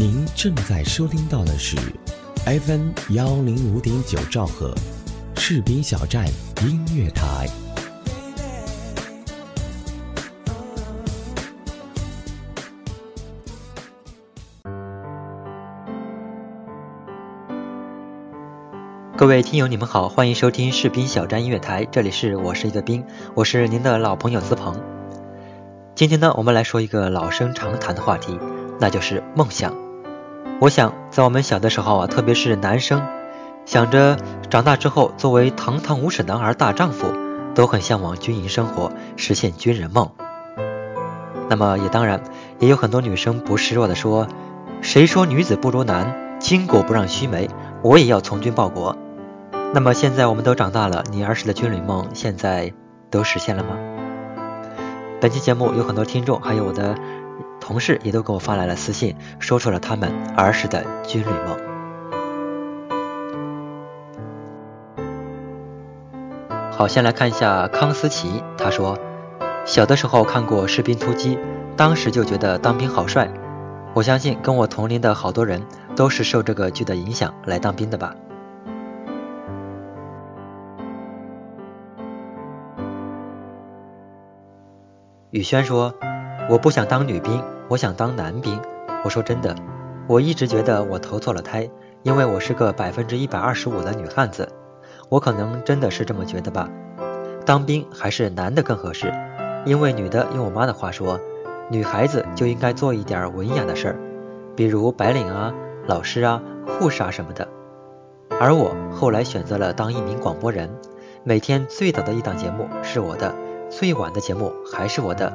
您正在收听到的是 FM 幺零五点九兆赫，士兵小站音乐台。各位听友，你们好，欢迎收听士兵小站音乐台，这里是我是一个兵，我是您的老朋友资鹏。今天呢，我们来说一个老生常谈的话题，那就是梦想。我想，在我们小的时候啊，特别是男生，想着长大之后作为堂堂五尺男儿大丈夫，都很向往军营生活，实现军人梦。那么也当然，也有很多女生不示弱的说：“谁说女子不如男？巾帼不让须眉，我也要从军报国。”那么现在我们都长大了，你儿时的军旅梦现在都实现了吗？本期节目有很多听众，还有我的同事也都给我发来了私信，说出了他们儿时的军旅梦。好，先来看一下康思琪，他说，小的时候看过《士兵突击》，当时就觉得当兵好帅。我相信跟我同龄的好多人都是受这个剧的影响来当兵的吧。宇轩说：“我不想当女兵，我想当男兵。”我说：“真的，我一直觉得我投错了胎，因为我是个百分之一百二十五的女汉子。我可能真的是这么觉得吧。当兵还是男的更合适，因为女的用我妈的话说，女孩子就应该做一点文雅的事儿，比如白领啊、老师啊、护士啊什么的。而我后来选择了当一名广播人，每天最早的一档节目是我的。”最晚的节目还是我的。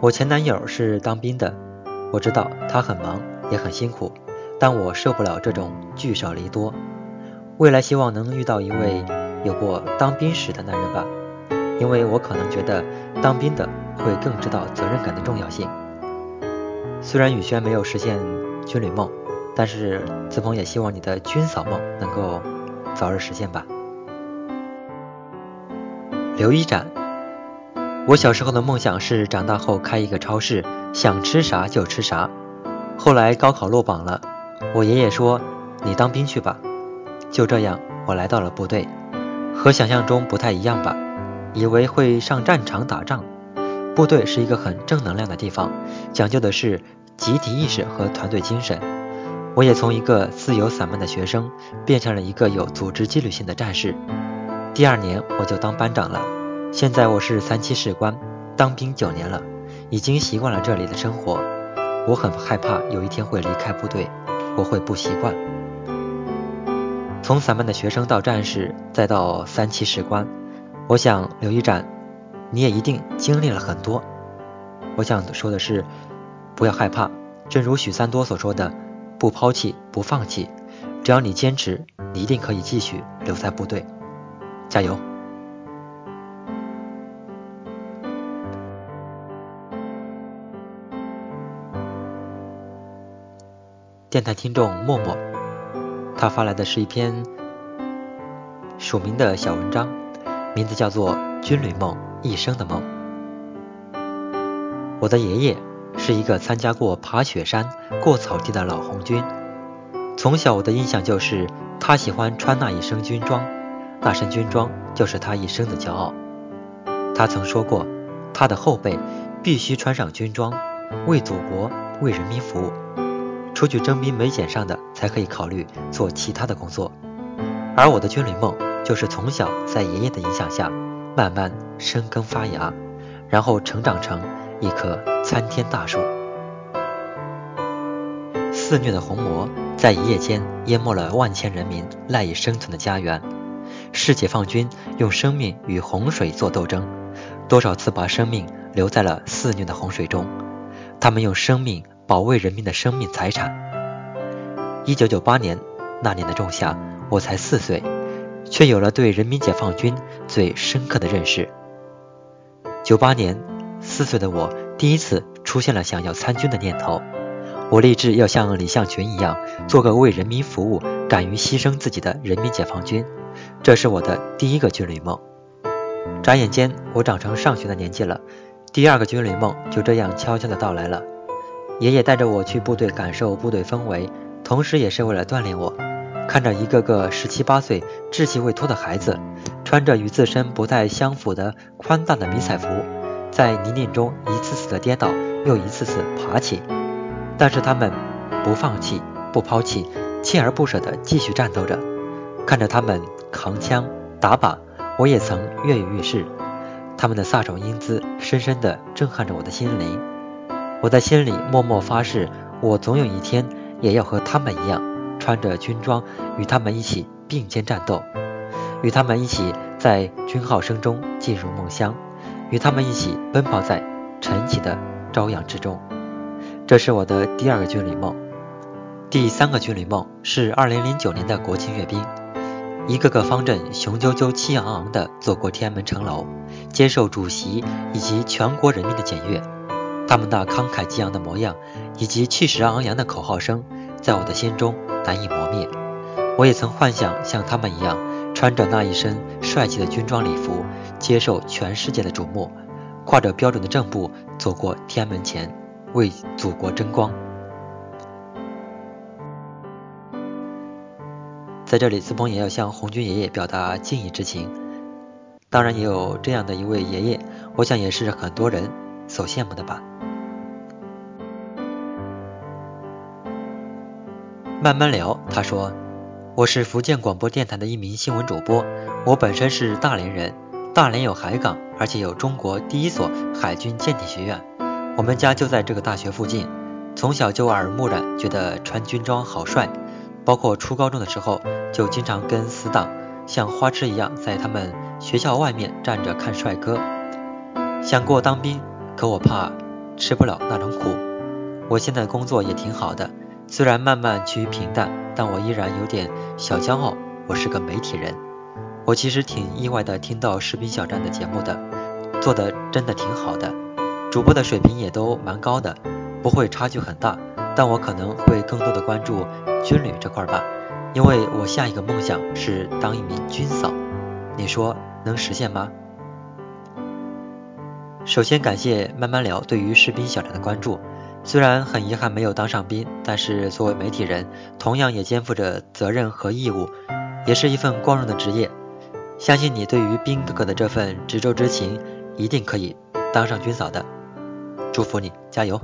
我前男友是当兵的，我知道他很忙也很辛苦，但我受不了这种聚少离多。未来希望能遇到一位有过当兵史的男人吧，因为我可能觉得当兵的会更知道责任感的重要性。虽然宇轩没有实现军旅梦，但是子鹏也希望你的军嫂梦能够早日实现吧。刘一展。我小时候的梦想是长大后开一个超市，想吃啥就吃啥。后来高考落榜了，我爷爷说：“你当兵去吧。”就这样，我来到了部队，和想象中不太一样吧？以为会上战场打仗。部队是一个很正能量的地方，讲究的是集体意识和团队精神。我也从一个自由散漫的学生，变成了一个有组织纪律性的战士。第二年我就当班长了。现在我是三期士官，当兵九年了，已经习惯了这里的生活。我很害怕有一天会离开部队，我会不习惯。从散漫的学生到战士，再到三期士官，我想刘一展，你也一定经历了很多。我想说的是，不要害怕，正如许三多所说的，不抛弃，不放弃，只要你坚持，你一定可以继续留在部队，加油。电台听众默默，他发来的是一篇署名的小文章，名字叫做《军旅梦，一生的梦》。我的爷爷是一个参加过爬雪山、过草地的老红军，从小我的印象就是他喜欢穿那一身军装，那身军装就是他一生的骄傲。他曾说过，他的后辈必须穿上军装，为祖国、为人民服务。出去征兵没捡上的才可以考虑做其他的工作，而我的军旅梦就是从小在爷爷的影响下慢慢生根发芽，然后成长成一棵参天大树。肆虐的红魔在一夜间淹没了万千人民赖以生存的家园，是解放军用生命与洪水做斗争，多少次把生命留在了肆虐的洪水中，他们用生命。保卫人民的生命财产。一九九八年那年的仲夏，我才四岁，却有了对人民解放军最深刻的认识。九八年，四岁的我第一次出现了想要参军的念头。我立志要像李向群一样，做个为人民服务、敢于牺牲自己的人民解放军。这是我的第一个军旅梦。眨眼间，我长成上学的年纪了，第二个军旅梦就这样悄悄地到来了。爷爷带着我去部队感受部队氛围，同时也是为了锻炼我。看着一个个十七八岁稚气未脱的孩子，穿着与自身不太相符的宽大的迷彩服，在泥泞中一次次的跌倒，又一次次爬起，但是他们不放弃，不抛弃，锲而不舍地继续战斗着。看着他们扛枪打靶，我也曾跃跃欲试。他们的飒爽英姿，深深地震撼着我的心灵。我在心里默默发誓，我总有一天也要和他们一样。穿着军装，与他们一起并肩战斗，与他们一起在军号声中进入梦乡，与他们一起奔跑在晨起的朝阳之中。这是我的第二个军旅梦。第三个军旅梦是2009年的国庆阅兵，一个个方阵雄赳赳、气昂昂地走过天安门城楼，接受主席以及全国人民的检阅。他们那慷慨激昂的模样，以及气势昂扬的口号声，在我的心中。难以磨灭。我也曾幻想像他们一样，穿着那一身帅气的军装礼服，接受全世界的瞩目，跨着标准的正步走过天安门前，为祖国争光。在这里，子鹏也要向红军爷爷表达敬意之情。当然，也有这样的一位爷爷，我想也是很多人所羡慕的吧。慢慢聊，他说：“我是福建广播电台的一名新闻主播，我本身是大连人，大连有海港，而且有中国第一所海军舰艇学院，我们家就在这个大学附近。从小就耳濡目染，觉得穿军装好帅，包括初高中的时候，就经常跟死党像花痴一样在他们学校外面站着看帅哥。想过当兵，可我怕吃不了那种苦。我现在工作也挺好的。”虽然慢慢趋于平淡，但我依然有点小骄傲。我是个媒体人，我其实挺意外的听到《士兵小站》的节目的，做的真的挺好的，主播的水平也都蛮高的，不会差距很大。但我可能会更多的关注军旅这块吧，因为我下一个梦想是当一名军嫂。你说能实现吗？首先感谢慢慢聊对于《士兵小站》的关注。虽然很遗憾没有当上兵，但是作为媒体人，同样也肩负着责任和义务，也是一份光荣的职业。相信你对于兵哥哥的这份执着之情，一定可以当上军嫂的。祝福你，加油！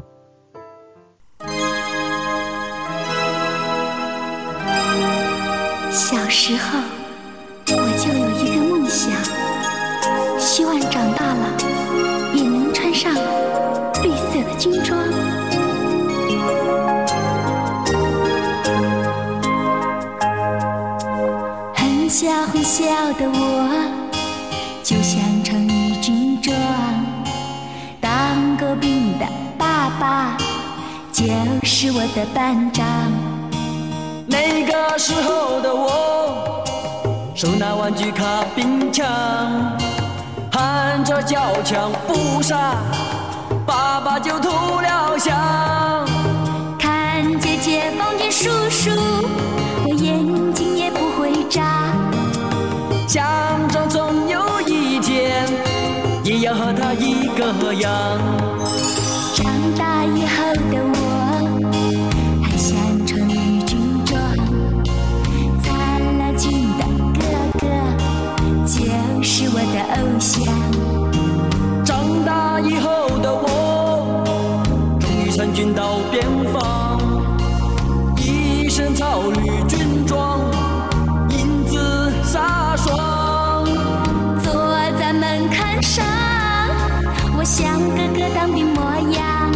小时候我就有一个梦想，希望长大了也能穿上绿色的军装。小的我就想穿军装，当过兵的爸爸就是我的班长。那个时候的我手拿玩具卡兵枪，喊着叫枪不杀，爸爸就投了降。看见解放军叔叔，我眼睛也不会眨。想着总有一天也要和他一个样。长大以后的我还想穿绿军装，参了军的哥哥就是我的偶像。长大以后的我终于参军到边防，一身草绿我像哥哥当兵模样，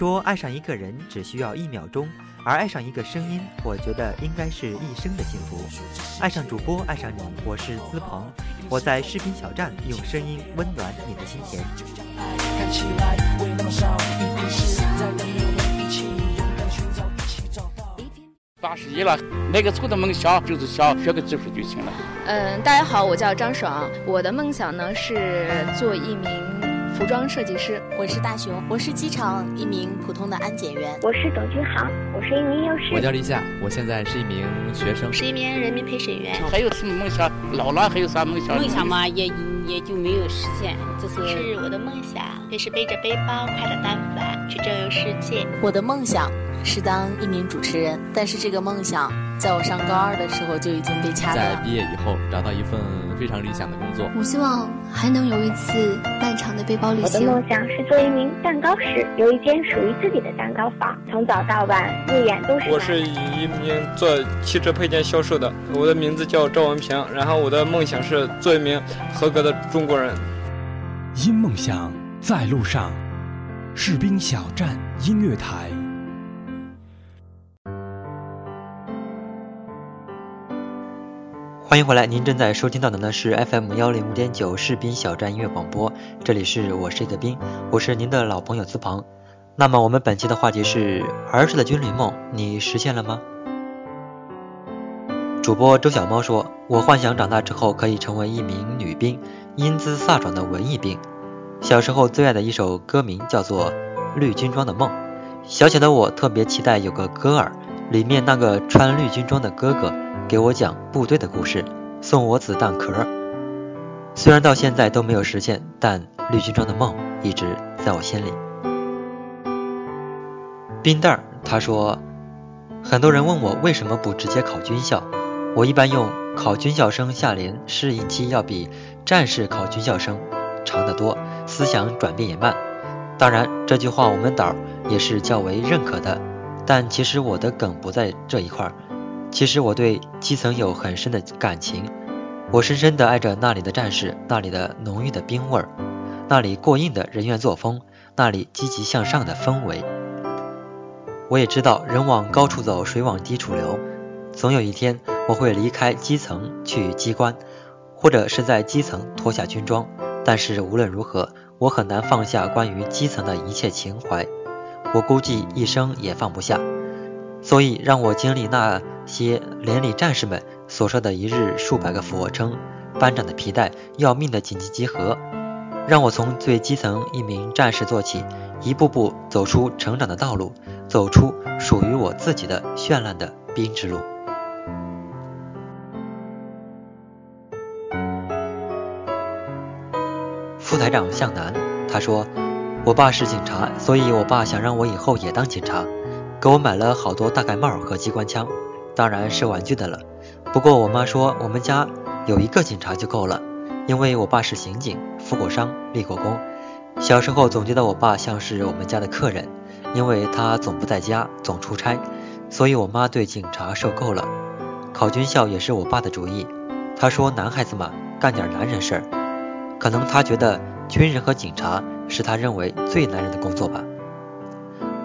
说，爱上一个人只需要一秒钟，而爱上一个声音，我觉得应该是一生的幸福。爱上主播，爱上你，我是资鹏，我在视频小站用声音温暖你的心田。看起来未那么少，一定是在等我们一起勇敢寻找，一起找到。八十一了，那个初的梦想就是想学个技术就行了。嗯，大家好，我叫张爽，我的梦想呢是做一名服装设计师。我是大熊，我是机场一名普通的安检员。我是董军航，我是一名幼师。我叫立夏，我现在是一名学生，是一名人民陪审员。还有什么梦想？老了还有啥梦想？梦想嘛，也也就没有实现，这是是我的梦想，就是背着背包，挎着单反去周游世界。我的梦想是当一名主持人，但是这个梦想在我上高二的时候就已经被掐断。在毕业以后找到一份非常理想的工作。我希望还能有一次漫长的背包旅行。我的梦想是做一名蛋糕师，有一间属于自己的蛋糕房，从早到晚日眼都是。我是一名做汽车配件销售的，我的名字叫赵文平，然后我的梦想是做一名合格的中国人。因梦想在路上，士兵小站音乐台。欢迎回来，您正在收听到的呢是 FM 幺零五点九士兵小站音乐广播，这里是我是一个兵，我是您的老朋友资鹏。那么我们本期的话题是儿时的军旅梦，你实现了吗？主播周小猫说：“我幻想长大之后可以成为一名女兵，英姿飒爽的文艺兵。小时候最爱的一首歌名叫做《绿军装的梦》，小小的我特别期待有个歌儿，里面那个穿绿军装的哥哥。”给我讲部队的故事，送我子弹壳。虽然到现在都没有实现，但绿军装的梦一直在我心里。冰蛋儿他说，很多人问我为什么不直接考军校，我一般用考军校生下连适应期要比战士考军校生长得多，思想转变也慢。当然，这句话我们导也是较为认可的，但其实我的梗不在这一块儿。其实我对基层有很深的感情，我深深的爱着那里的战士，那里的浓郁的兵味儿，那里过硬的人员作风，那里积极向上的氛围。我也知道人往高处走，水往低处流，总有一天我会离开基层去机关，或者是在基层脱下军装。但是无论如何，我很难放下关于基层的一切情怀，我估计一生也放不下。所以让我经历那些连里战士们所说的一日数百个俯卧撑、班长的皮带、要命的紧急集合，让我从最基层一名战士做起，一步步走出成长的道路，走出属于我自己的绚烂的兵之路。副台长向南他说：“我爸是警察，所以我爸想让我以后也当警察。”给我买了好多大盖帽和机关枪，当然是玩具的了。不过我妈说我们家有一个警察就够了，因为我爸是刑警，负过伤，立过功。小时候总觉得我爸像是我们家的客人，因为他总不在家，总出差，所以我妈对警察受够了。考军校也是我爸的主意，他说男孩子嘛，干点男人事儿。可能他觉得军人和警察是他认为最男人的工作吧。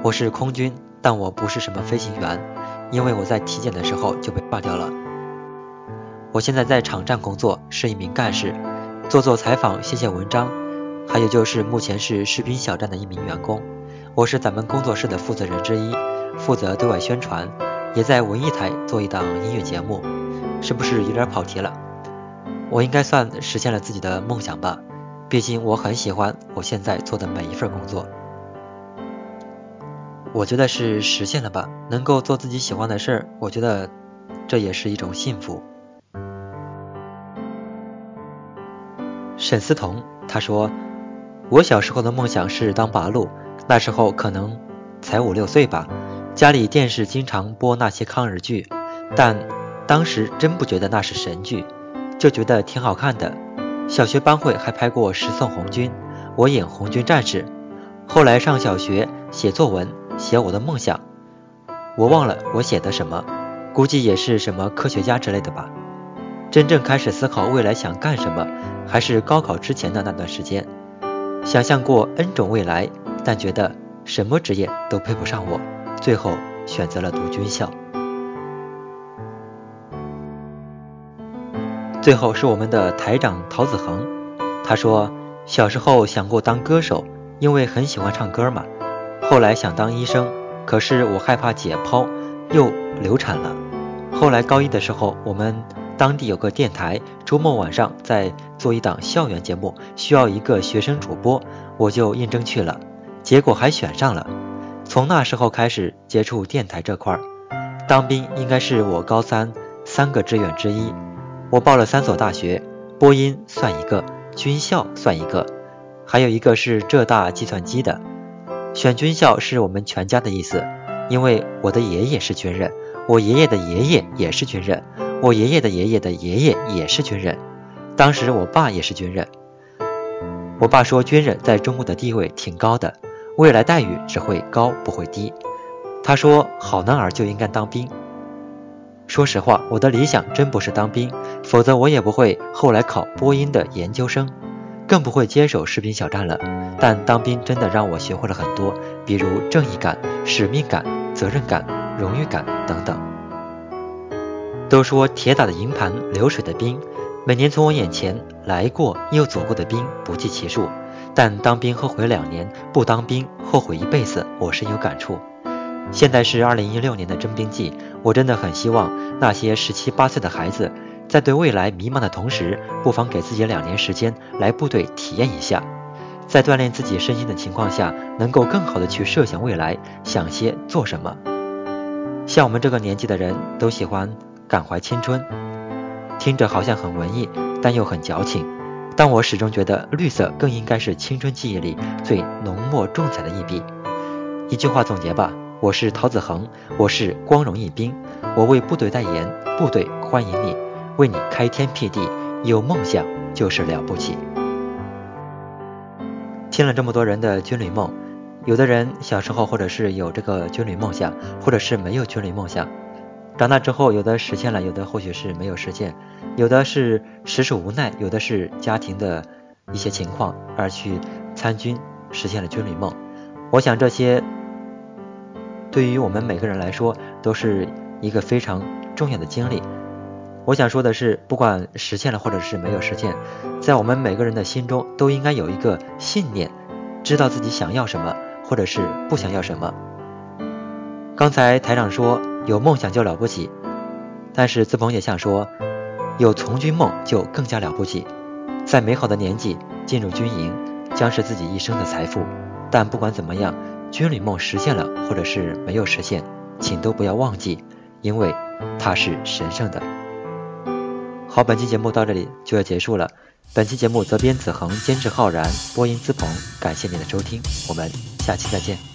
我是空军，但我不是什么飞行员，因为我在体检的时候就被挂掉了。我现在在场站工作，是一名干事，做做采访，写写文章，还有就是目前是士兵小站的一名员工。我是咱们工作室的负责人之一，负责对外宣传，也在文艺台做一档音乐节目。是不是有点跑题了？我应该算实现了自己的梦想吧，毕竟我很喜欢我现在做的每一份工作。我觉得是实现了吧，能够做自己喜欢的事儿，我觉得这也是一种幸福。沈思彤他说：“我小时候的梦想是当八路，那时候可能才五六岁吧，家里电视经常播那些抗日剧，但当时真不觉得那是神剧，就觉得挺好看的。小学班会还拍过《十送红军》，我演红军战士。后来上小学写作文。”写我的梦想，我忘了我写的什么，估计也是什么科学家之类的吧。真正开始思考未来想干什么，还是高考之前的那段时间。想象过 N 种未来，但觉得什么职业都配不上我，最后选择了读军校。最后是我们的台长陶子恒，他说小时候想过当歌手，因为很喜欢唱歌嘛。后来想当医生，可是我害怕解剖，又流产了。后来高一的时候，我们当地有个电台，周末晚上在做一档校园节目，需要一个学生主播，我就应征去了，结果还选上了。从那时候开始接触电台这块儿，当兵应该是我高三三个志愿之一。我报了三所大学，播音算一个，军校算一个，还有一个是浙大计算机的。选军校是我们全家的意思，因为我的爷爷是军人，我爷爷的爷爷也是军人，我爷爷的爷爷的爷爷也是军人，当时我爸也是军人。我爸说军人在中国的地位挺高的，未来待遇只会高不会低。他说好男儿就应该当兵。说实话，我的理想真不是当兵，否则我也不会后来考播音的研究生。更不会接手士兵小站了，但当兵真的让我学会了很多，比如正义感、使命感、责任感、荣誉感等等。都说铁打的营盘流水的兵，每年从我眼前来过又走过的兵不计其数，但当兵后悔两年，不当兵后悔一辈子，我深有感触。现在是二零一六年的征兵季，我真的很希望那些十七八岁的孩子。在对未来迷茫的同时，不妨给自己两年时间来部队体验一下，在锻炼自己身心的情况下，能够更好的去设想未来，想些做什么。像我们这个年纪的人都喜欢感怀青春，听着好像很文艺，但又很矫情。但我始终觉得绿色更应该是青春记忆里最浓墨重彩的一笔。一句话总结吧，我是陶子恒，我是光荣一兵，我为部队代言，部队欢迎你。为你开天辟地，有梦想就是了不起。听了这么多人的军旅梦，有的人小时候或者是有这个军旅梦想，或者是没有军旅梦想。长大之后，有的实现了，有的或许是没有实现，有的是实属无奈，有的是家庭的一些情况而去参军，实现了军旅梦。我想这些对于我们每个人来说，都是一个非常重要的经历。我想说的是，不管实现了或者是没有实现，在我们每个人的心中都应该有一个信念，知道自己想要什么，或者是不想要什么。刚才台长说有梦想就了不起，但是自鹏也想说，有从军梦就更加了不起。在美好的年纪进入军营，将是自己一生的财富。但不管怎么样，军旅梦实现了或者是没有实现，请都不要忘记，因为它是神圣的。好，本期节目到这里就要结束了。本期节目责编子恒，监制浩然，播音资鹏。感谢您的收听，我们下期再见。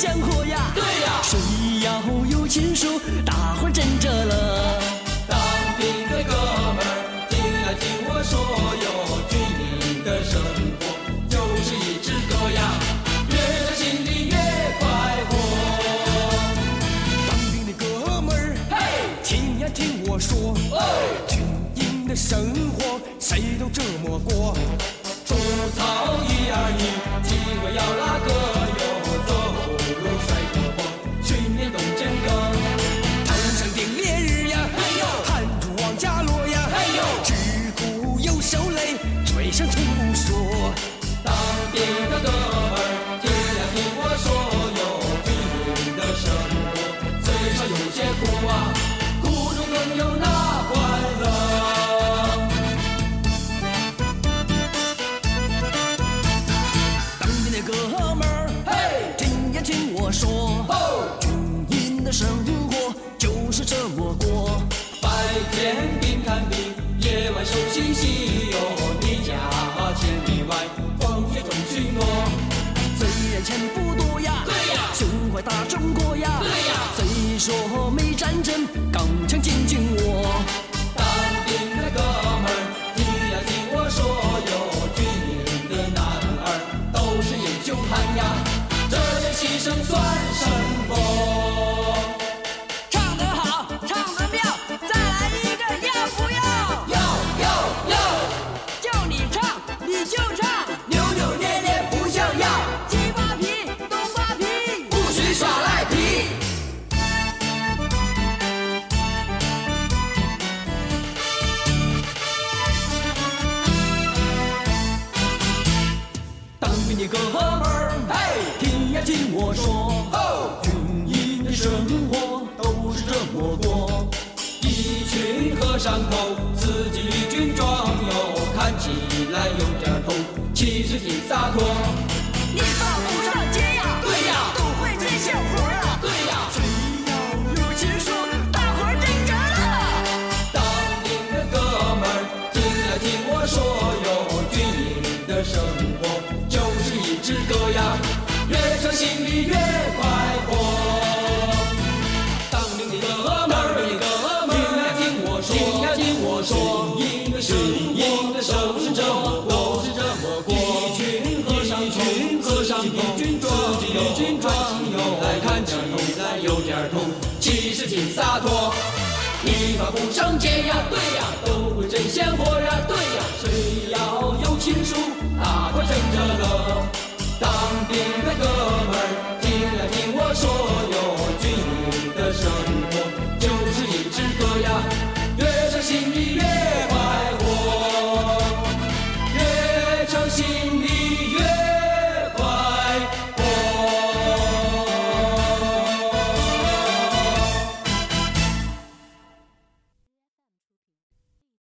会真香火呀，对呀，谁要有情书，大伙儿真着了。当兵的哥们儿，听呀听我说哟，军营的生活就是一支歌呀，越唱心里越快活。当兵的哥们儿，嘿，听呀听我说，军营的生活谁都这么过。除草一二一，机会要拉个天兵看病，夜晚守星星哟，你家千里外，风雪中巡逻。虽然钱不多呀，对呀胸怀大中国呀，对呀虽说没战争，钢枪进军我。其实挺洒脱。你放不上街呀，对呀都会这些活儿啊，对呀，只要有情书，大伙儿真着了。当兵的哥们儿，听呀听我说哟，军营的生活就是一支歌呀，越唱心里越快活。当兵的哥们儿，听呀听我说，听呀听我说，大坨，你咋不上街呀？对呀，都会争鲜货呀。对呀，谁要有情书，大坨挣着乐。当兵的哥们儿，听呀，听我说。